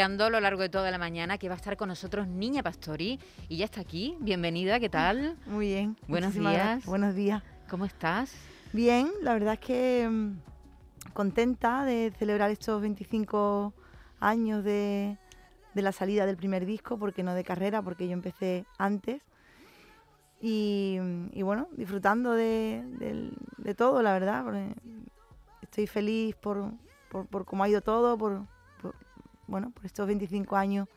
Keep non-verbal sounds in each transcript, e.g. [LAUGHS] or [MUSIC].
Anunciando a lo largo de toda la mañana que va a estar con nosotros Niña Pastori y ya está aquí. Bienvenida, ¿qué tal? Muy bien. Buenos muchísimas días. gracias. Buenos días. ¿Cómo estás? Bien, la verdad es que mm, contenta de celebrar estos 25 años de, de la salida del primer disco, porque no de carrera, porque yo empecé antes. Y, y bueno, disfrutando de, del- de todo, la verdad. estoy feliz por, por, por cómo ha ido todo, por, bueno, por estos 25 años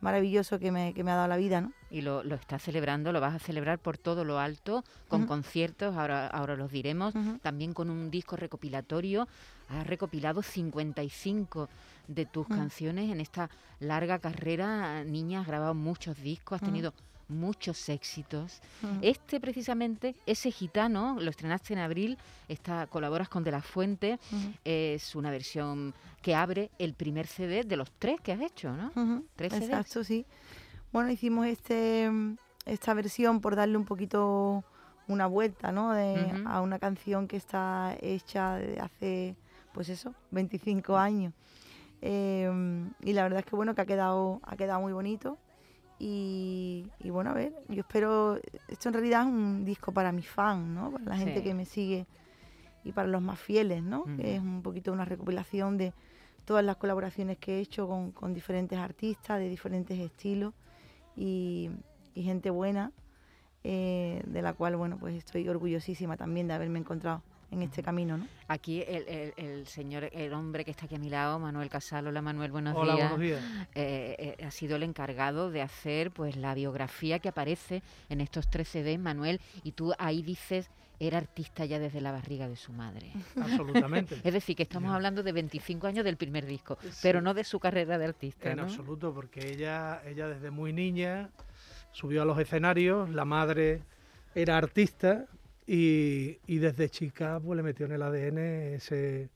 maravillosos que me, que me ha dado la vida, ¿no? Y lo, lo estás celebrando, lo vas a celebrar por todo lo alto, con conciertos, ahora, ahora los diremos, también con un disco recopilatorio. Has recopilado 55 de tus canciones en esta larga carrera. Niña, has grabado muchos discos, has tenido muchos éxitos. Ujú. Este precisamente, ese gitano, lo estrenaste en abril, está, colaboras con De La Fuente, es una versión que abre el primer CD de los tres que has hecho, ¿no? Tres CDs. Exacto, sí. Bueno, hicimos este mm, esta versión por darle un poquito una vuelta, ¿no? De-. A una canción que está hecha de hace, pues eso, 25 años. Eh, y la verdad es que bueno, que ha quedado, ha quedado muy bonito. Y, y bueno, a ver, yo espero, esto en realidad es un disco para mis fans, ¿no? Para la gente que me sigue y para los más fieles, ¿no? Que es un poquito una recopilación de todas las colaboraciones que he hecho con, con diferentes artistas de diferentes estilos y, y gente buena, eh, de la cual, bueno, pues estoy orgullosísima también de haberme encontrado en este camino, ¿no? Aquí el, el- el señor, el hombre que está aquí a mi lado, Manuel Casal. Hola Manuel, buenos Hola, días. buenos días. Eh, eh, ha sido el encargado de hacer pues la biografía que aparece en estos tres CDs, Manuel, y tú ahí dices, era artista ya desde la barriga de su madre. [LAUGHS] Absolutamente. Es decir, que estamos hablando de 25 años del primer disco, pero no de su carrera de artista, En ¿no? absoluto, porque ella, ella desde muy niña subió a los escenarios, la madre era artista y, y desde chica pues le metió en el ADN ese,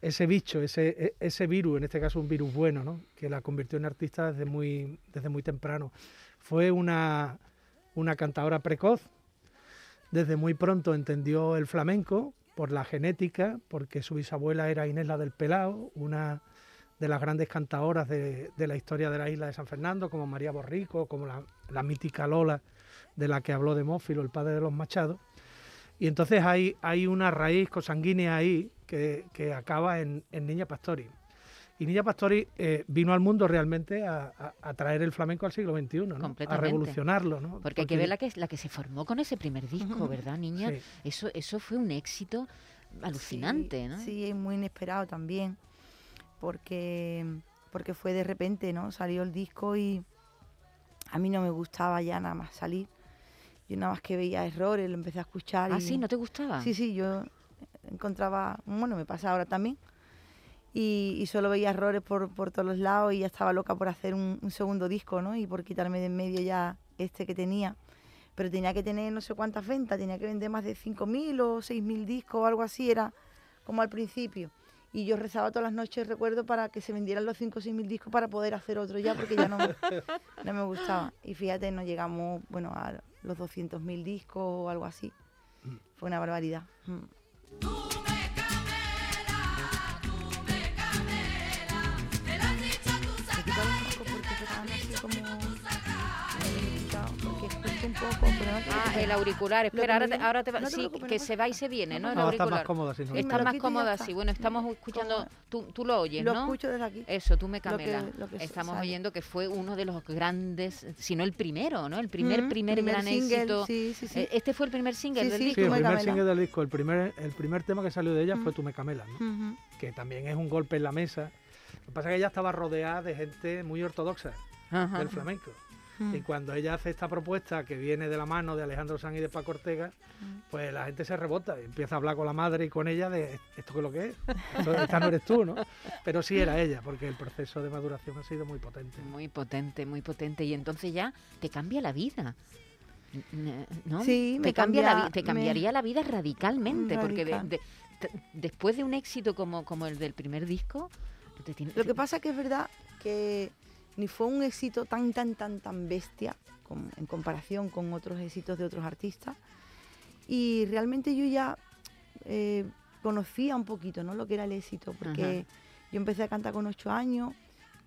ese bicho, ese, e- ese virus, en este caso un virus bueno, ¿no? que la convirtió en artista desde muy, desde muy temprano. Fue una, una cantadora precoz, desde muy pronto entendió el flamenco por la genética, porque su bisabuela era Inés la del Pelao, una de las grandes cantadoras de, de la historia de la isla de San Fernando, como María Borrico, como la, la mítica Lola, de la que habló Demófilo, el padre de los Machados. Y entonces hay, hay una raíz consanguínea ahí que, que acaba en, en Niña Pastori. Y Niña Pastori eh, vino al mundo realmente a, a- a traer el flamenco al siglo XXI, ¿no? a revolucionarlo. ¿no? Porque hay que ver la que, la que se formó con ese primer disco, ¿verdad, niña? Sí. Eso, eso fue un éxito alucinante, sí, ¿no? Sí, es muy inesperado también, porque, porque fue de repente, ¿no? Salió el disco y a mí no me gustaba ya nada más salir. Yo nada más que veía errores, lo empecé a escuchar. Ah, y, sí, ¿no te gustaba? Sí, sí, yo encontraba, bueno, me pasa ahora también. Y, y solo veía errores por, por todos los lados y ya estaba loca por hacer un, un segundo disco, ¿no? Y por quitarme de en medio ya este que tenía. Pero tenía que tener no sé cuántas ventas, tenía que vender más de 5.000 o 6.000 discos o algo así, era como al principio. Y yo rezaba todas las noches, recuerdo, para que se vendieran los 5 o 6.000 discos para poder hacer otro ya, porque ya no, me- no me gustaba. Y fíjate, no llegamos, bueno, a los 200.000 discos o algo así. Fue una barbaridad. Mm. Poco, pero no te Ah, el auricular. Lo Espera, ahora te, ahora te va. no te sí, que no se va y se viene, ¿no? El Ahora está auricular. más cómoda si no. Está lo más cómoda está. así. Bueno, estamos escuchando. Tú, tú lo oyes, Lo ¿no? escucho desde aquí. Eso, tú me Lo que- Camela. lo que Estamos sale. oyendo que fue uno de los grandes, si no el primero, ¿no? El primer, Mm, primer, gran single, éxito. Sí, sí, sí. Eh, Este fue el primer single Sí, del sí, disco. Sí, el primer Camela. single del disco, el primer, el primer tema que salió de ella fue Mm. Tú me camelas, ¿no? Que también es un golpe en la mesa. Lo que pasa es que ella estaba rodeada de gente muy ortodoxa Ajá. del flamenco. Mm. Y cuando ella hace esta propuesta que viene de la mano de Alejandro Sanz y de Paco Ortega, Mm. pues la gente se rebota y empieza a hablar con la madre y con ella de esto que es lo que es. Esto- Esta no eres tú, ¿no? Pero sí era ella, porque el proceso de maduración ha sido muy potente. Muy potente, muy potente. Y entonces ya te cambia la vida. ¿No? Sí, te me cambia la cambia- vi- te me- cambiaría la vida radicalmente, porque de- de- después de un éxito como, como el del primer disco, te tiene- Lo te- que pasa que es verdad que ni fue un éxito tan, tan, tan, tan bestia en comparación con otros éxitos de otros artistas. Y realmente yo ya eh, conocía un poquito ¿no? lo que era el éxito, porque yo empecé a cantar con ocho años,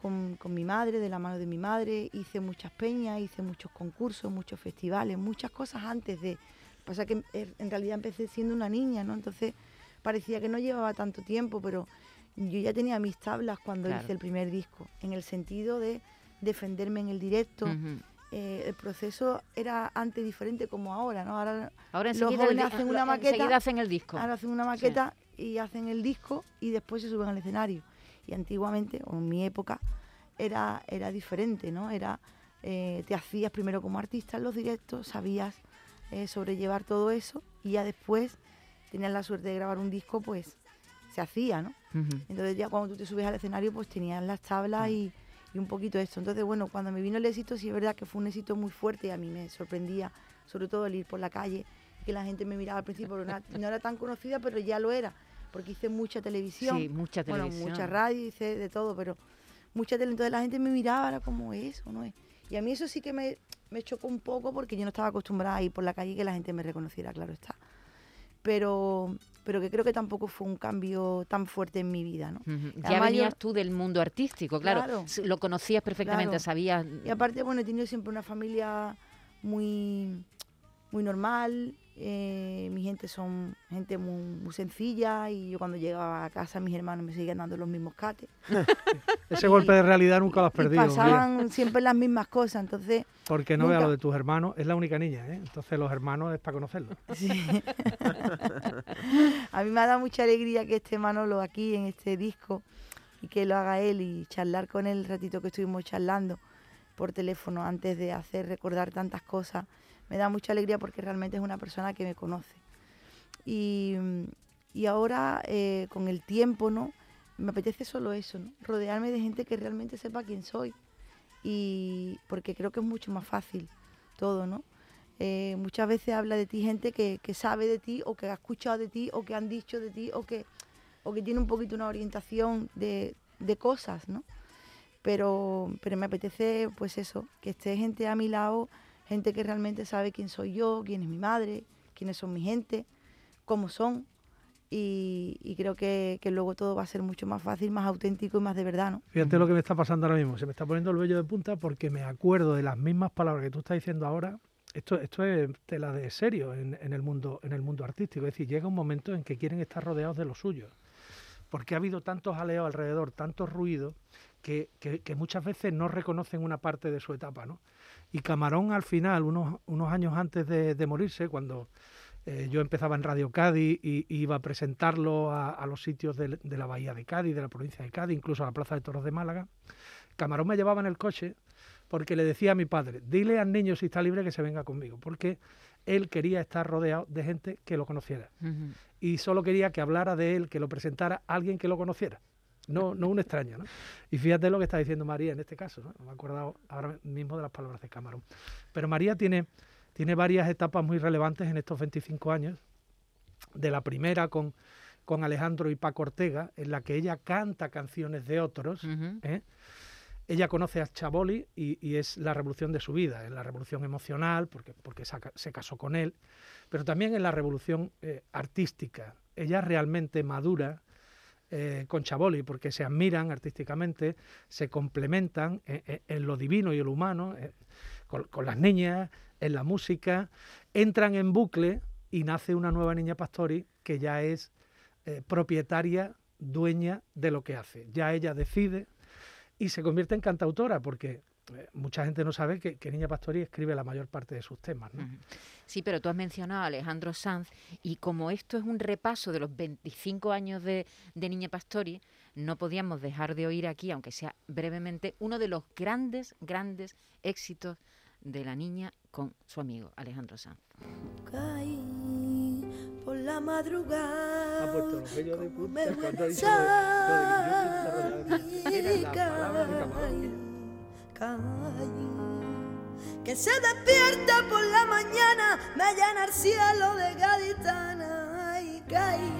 con, con mi madre, de la mano de mi madre, hice muchas peñas, hice muchos concursos, muchos festivales, muchas cosas antes de... Pasa que en en realidad empecé siendo una niña, ¿no? Entonces parecía que no llevaba tanto tiempo, pero yo ya tenía mis tablas cuando Claro. hice el primer disco, en el sentido de defenderme en el directo. Eh, el proceso era antes diferente como ahora, ¿no? Ahora, Ahora los el jóvenes hacen una maqueta, enseguida hacen el disco. ahora hacen una maqueta y hacen el disco y después se suben al escenario. Y antiguamente, o en mi época, era, era diferente, ¿no? Era, eh, te hacías primero como artista en los directos, sabías eh, sobrellevar todo eso y ya después tenías la suerte de grabar un disco, pues se hacía, ¿no? Entonces ya cuando tú te subes al escenario pues tenías las tablas y, y un poquito esto. Entonces bueno, cuando me vino el éxito sí es verdad que fue un éxito muy fuerte y a mí me sorprendía, sobre todo el ir por la calle, que la gente me miraba al principio, no, no era tan conocida, pero ya lo era, porque hice mucha televisión, Sí, mucha bueno, televisión. mucha radio, hice de todo, pero mucha tele, entonces la gente me miraba, era como eso, ¿no es? Y a mí eso sí que me, me chocó un poco porque yo no estaba acostumbrada a ir por la calle y que la gente me reconociera, claro está. Pero, pero que creo que tampoco fue un cambio tan fuerte en mi vida, ¿no? Ujú. Ya Además, venías yo- tú del mundo artístico, claro. Lo conocías perfectamente, Claro. sabías. Y aparte, bueno, he tenido siempre una familia muy, muy normal. Eh, mi gente son gente muy, muy sencilla y yo cuando llegaba a casa mis hermanos me seguían dando los mismos cates. [LAUGHS] Ese Y- golpe de realidad nunca lo has perdido. Pasaban siempre las mismas cosas, entonces porque no nunca- lo de tus hermanos, es la única niña, ¿eh? Entonces los hermanos es para conocerlos. [LAUGHS] sí. a mí me ha dado mucha alegría que esté Manolo aquí en este disco y que lo haga él y charlar con él el ratito que estuvimos charlando por teléfono antes de hacer recordar tantas cosas. Me da mucha alegría porque realmente es una persona que me conoce. Y, y ahora, eh, con el tiempo, ¿no? Me apetece solo eso. Rodearme de gente que realmente sepa quién soy. Y porque creo que es mucho más fácil todo, ¿no? Eh, muchas veces habla de ti gente que, que sabe de ti o que ha escuchado de ti o que han dicho de ti o que, o que tiene un poquito una orientación de, de cosas, ¿no? Pero, pero me apetece, pues eso, que esté gente a mi lado, gente que realmente sabe quién soy yo, quién es mi madre, quiénes son mi gente, cómo son. Y, creo que, luego todo va a ser mucho más fácil, más auténtico y más de verdad, ¿no? Fíjate lo que me está pasando ahora mismo. Se me está poniendo el vello de punta porque me acuerdo de las mismas palabras que tú estás diciendo ahora. Esto, esto es tela de serio en, el mundo, en el mundo artístico. Es decir, llega un momento en que quieren estar rodeados de los suyos. Porque ha habido tantos aleos alrededor, tantos ruidos, que, que- que muchas veces no reconocen una parte de su etapa. ¿no? Y Camarón al final, unos, unos años antes de, de morirse, cuando eh, yo empezaba en Radio Cádiz y, y iba a presentarlo a, a los sitios de, la Bahía de Cádiz, de la provincia de Cádiz, incluso a la Plaza de Toros de Málaga, Camarón me llevaba en el coche porque le decía a mi padre, dile al niño si está libre que se venga conmigo, porque él quería estar rodeado de gente que lo conociera. Y solo quería que hablara de él, que lo presentara alguien que lo conociera, no, no un extraño. ¿no? Y fíjate lo que está diciendo María en este caso, ¿no? me he acordado ahora mismo de las palabras de Camarón. Pero María tiene, tiene varias etapas muy relevantes en estos 25 años. De la primera con, con Alejandro y Paco Ortega, en la que ella canta canciones de otros. ¿eh? Ella conoce a Chaboli y, y es la revolución de su vida, es la revolución emocional, porque, porque saca- se casó con él, pero también es la revolución eh, artística. Ella realmente madura eh, con Chaboli, porque se admiran artísticamente, se complementan en, en- en lo divino y en lo humano, eh, con, las niñas, en la música, entran en bucle y nace una nueva niña Pastori que ya es eh, propietaria, dueña de lo que hace. Ya ella decide y se convierte en cantautora porque eh, mucha gente no sabe que, que Niña Pastori escribe la mayor parte de sus temas. ¿no? Sí, pero tú has mencionado a Alejandro Sanz y como esto es un repaso de los 25 años de, de Niña Pastori, no podíamos dejar de oír aquí, aunque sea brevemente, uno de los grandes, grandes éxitos de la niña con su amigo Alejandro Sanz. Caí por la madrugada. Ha puesto los de como punta me cuando ha dicho caí. Que se despierta por la mañana, me llena el cielo de gaditana y caí.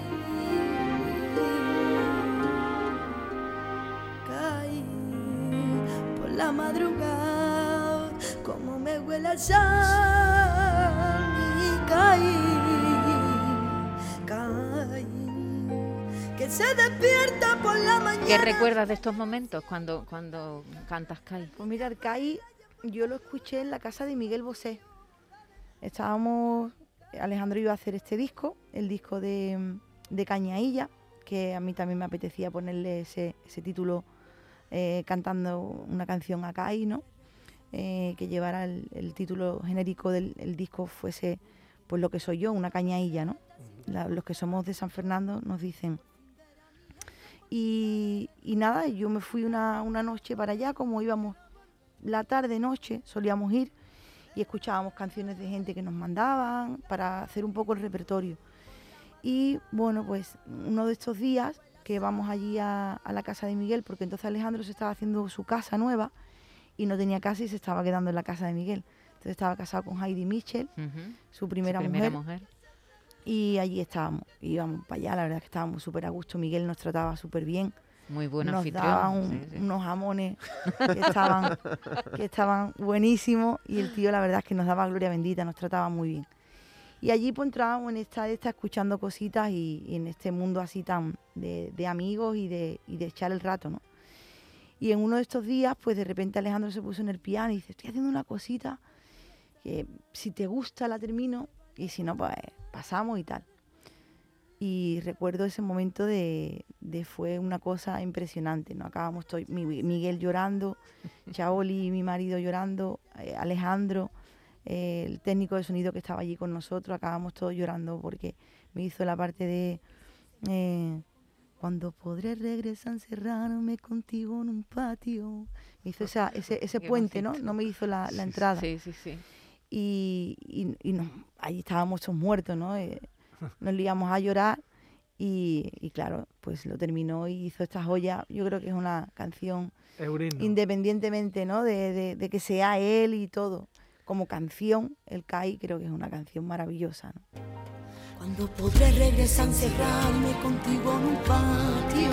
Caí por la madrugada, como me huele el sal y caí, caí. Que se despierta. ¿Qué recuerdas de estos momentos cuando, cuando cantas Kai? Pues mira, Arcai, yo lo escuché en la casa de Miguel Bosé. Estábamos, Alejandro iba a hacer este disco, el disco de, de Cañailla, que a mí también me apetecía ponerle ese, ese título eh, cantando una canción a Kai, ¿no? Eh, que llevara el, el título genérico del el disco fuese pues lo que soy yo, una cañailla, ¿no? La- los que somos de San Fernando nos dicen. Y, y nada, yo me fui una, una noche para allá, como íbamos la tarde, noche, solíamos ir y escuchábamos canciones de gente que nos mandaban para hacer un poco el repertorio. Y bueno, pues uno de estos días que vamos allí a, a la casa de Miguel, porque entonces Alejandro se estaba haciendo su casa nueva y no tenía casa y se estaba quedando en la casa de Miguel. Entonces estaba casado con Heidi Mitchell, su su primera, primera mujer, mujer. Y allí estábamos. Íbamos para allá, la verdad es que estábamos súper a gusto. Miguel nos trataba súper bien Muy buen nos anfitrión. daba un- sí, sí. unos jamones que estaban, que estaban buenísimos y el tío la verdad es que nos daba gloria bendita, nos trataba muy bien. Y allí pues entrábamos en esta esta escuchando cositas y, y en este mundo así tan de, de amigos y de, y de echar el rato, ¿no? Y en uno de estos días, pues de repente Alejandro se puso en el piano y dice, estoy haciendo una cosita que si te gusta la termino y si no, pues pasamos y tal. Y recuerdo ese momento de, de fue una cosa impresionante, ¿no? Acabamos todo, mi- Miguel llorando, [LAUGHS] Chaoli, mi marido llorando, eh, Alejandro, eh, el técnico de sonido que estaba allí con nosotros, acabamos todos llorando porque me hizo la parte de eh, cuando podré regresar a encerrarme contigo en un patio. Me hizo esa- ese, ese puente, ¿no? No me hizo la, la entrada Sí, sí, sí. Y, y, y nos- ahí estábamos todos muertos, ¿no? Eh, [LAUGHS] nos liamos a llorar y, y claro, pues lo terminó y hizo esta joya. Yo creo que es una canción Eurino. independientemente, ¿no? De, de- de que sea él y todo. Como canción, el CAI creo que es una canción maravillosa, ¿no? Cuando podré regresar a encerrarme contigo en un patio.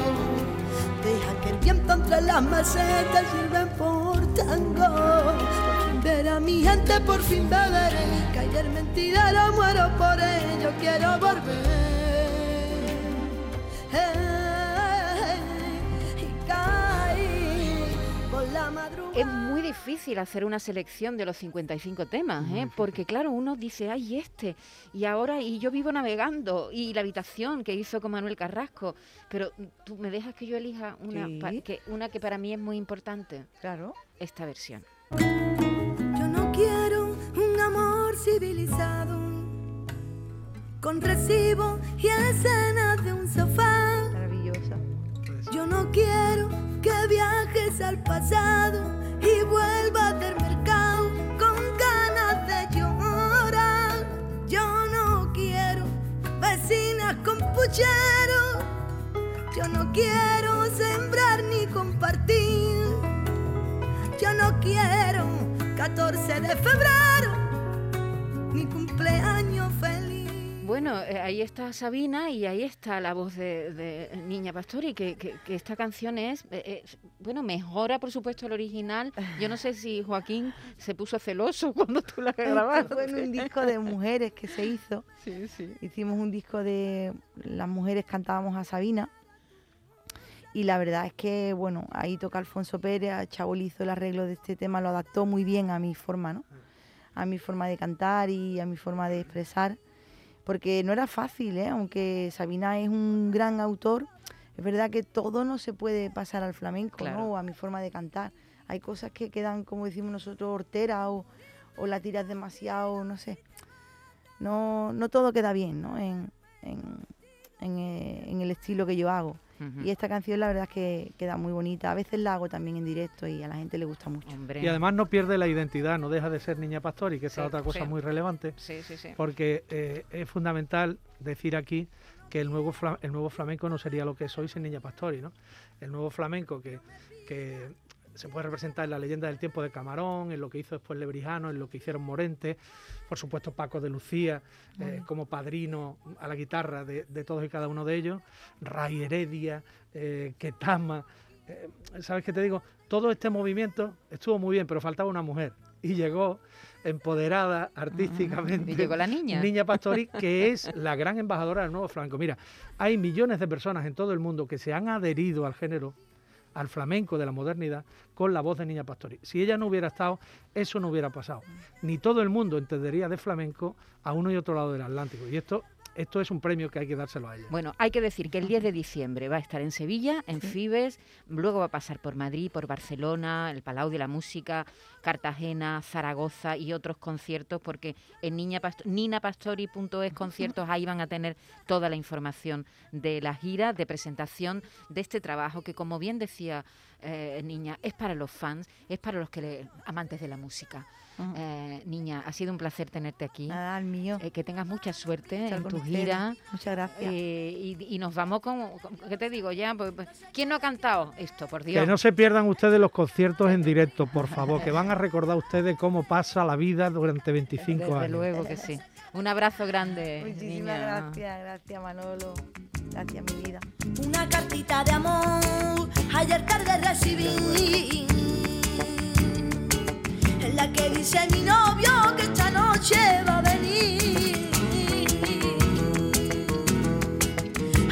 Deja que el viento entre las macetas sirva por tango. Por fin ver a mi gente, por fin beberé. Caer mentidero, muero por ello, quiero volver. Eh, y caí por la madrugada. Es muy difícil hacer una selección de los 55 temas, ¿eh? porque claro, uno dice, ay, este, y ahora, y yo vivo navegando, y la habitación que hizo con Manuel Carrasco, pero tú me dejas que yo elija una, pa- que, una que para mí es muy importante, Claro. esta versión. Civilizado con recibo y escenas de un sofá. Maravillosa. Yo no quiero que viajes al pasado y vuelvas del mercado con ganas de llorar. Yo no quiero vecinas con puchero. Yo no quiero sembrar ni compartir. Yo no quiero 14 de febrero cumpleaños feliz. Bueno, eh, ahí está Sabina y ahí está la voz de, de Niña Pastori, que, que- que esta canción es, eh, es- bueno, mejora por supuesto el original. Yo no sé si Joaquín se puso celoso [LAUGHS] cuando tú la grabaste. Fue en un disco de mujeres que se hizo. [LAUGHS] Sí, sí. Hicimos un disco de las mujeres cantábamos a Sabina. Y la verdad es que, bueno, ahí toca Alfonso Pérez, Chabol hizo el arreglo de este tema, lo adaptó muy bien a mi forma, ¿no? A mi forma de cantar y a mi forma de expresar, porque no era fácil, ¿eh? aunque Sabina es un gran autor, es verdad que todo no se puede pasar al flamenco Claro. ¿no? o a mi forma de cantar. Hay cosas que quedan, como decimos nosotros, horteras o, o la tiras demasiado, no sé. No, no todo queda bien ¿no? en, en- en, eh, en el estilo que yo hago. Y esta canción la verdad es que queda muy bonita. A veces la hago también en directo y a la gente le gusta mucho. Hombre. Y además no pierde la identidad, no deja de ser Niña Pastori, que Sí, es otra cosa sí. muy relevante, Sí, sí, sí. porque eh, es fundamental decir aquí que el nuevo, el nuevo flamenco no sería lo que es hoy sin Niña Pastori, ¿no? El nuevo flamenco que, que se puede representar en la leyenda del tiempo de Camarón, en lo que hizo después Lebrijano, en lo que hicieron Morente, por supuesto Paco de Lucía, eh, como padrino a la guitarra de, de todos y cada uno de ellos, Ray Heredia, eh, Ketama, eh, ¿sabes qué te digo? Todo este movimiento estuvo muy bien, pero faltaba una mujer. Y llegó empoderada artísticamente. Y llegó la niña. Niña Pastori, [LAUGHS] que es la gran embajadora del nuevo flamenco. Mira, hay millones de personas en todo el mundo que se han adherido al género, al flamenco de la modernidad, con la voz de Niña Pastori. Si ella no hubiera estado, eso no hubiera pasado. Ni todo el mundo entendería de flamenco a uno y otro lado del Atlántico. Y esto, esto es un premio que hay que dárselo a ella. Bueno, hay que decir que el 10 de diciembre va a estar en Sevilla, en Fibes, luego va a pasar por Madrid, por Barcelona, el Palau de la Música, Cartagena, Zaragoza y otros conciertos, porque en Niña Pasto- ninapastori.es conciertos ahí van a tener toda la información de la gira, de presentación de este trabajo que, como bien decía eh, Niña, es para los fans, es para los que le- amantes de la música. Eh, niña, ha sido un placer tenerte aquí. Nada, al mío. Eh, que tengas mucha suerte estar en tu ustedes. gira. Muchas gracias. Eh, y, y nos vamos con, con- ¿qué te digo ya? Pues, pues, ¿Quién no ha cantado esto, por Dios? Que no se pierdan ustedes los conciertos en directo, por favor, que van a recordar ustedes cómo pasa la vida durante 25 Desde años. luego que sí. Un abrazo grande, Muchísimas niña. gracias, gracias Manolo. Gracias mi vida. Una cartita de amor ayer tarde recibí la que dice mi novio que esta noche va a venir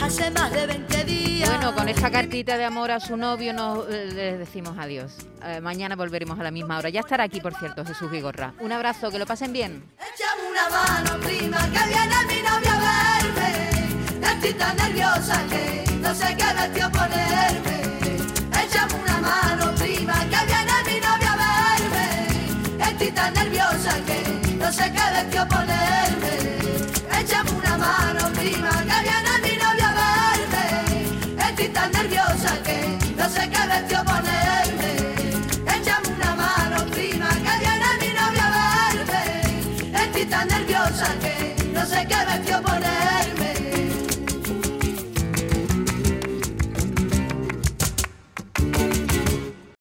Hace más de 20 días Bueno, con esta cartita de amor a su novio nos eh, le decimos adiós. Eh, mañana volveremos a la misma hora. Ya estará aquí, por cierto, Jesús Vigorra. Un abrazo, que lo pasen bien. Échame una mano, prima, que viene mi novia a verme. Estoy tan nerviosa que no sé qué vestido ponerme.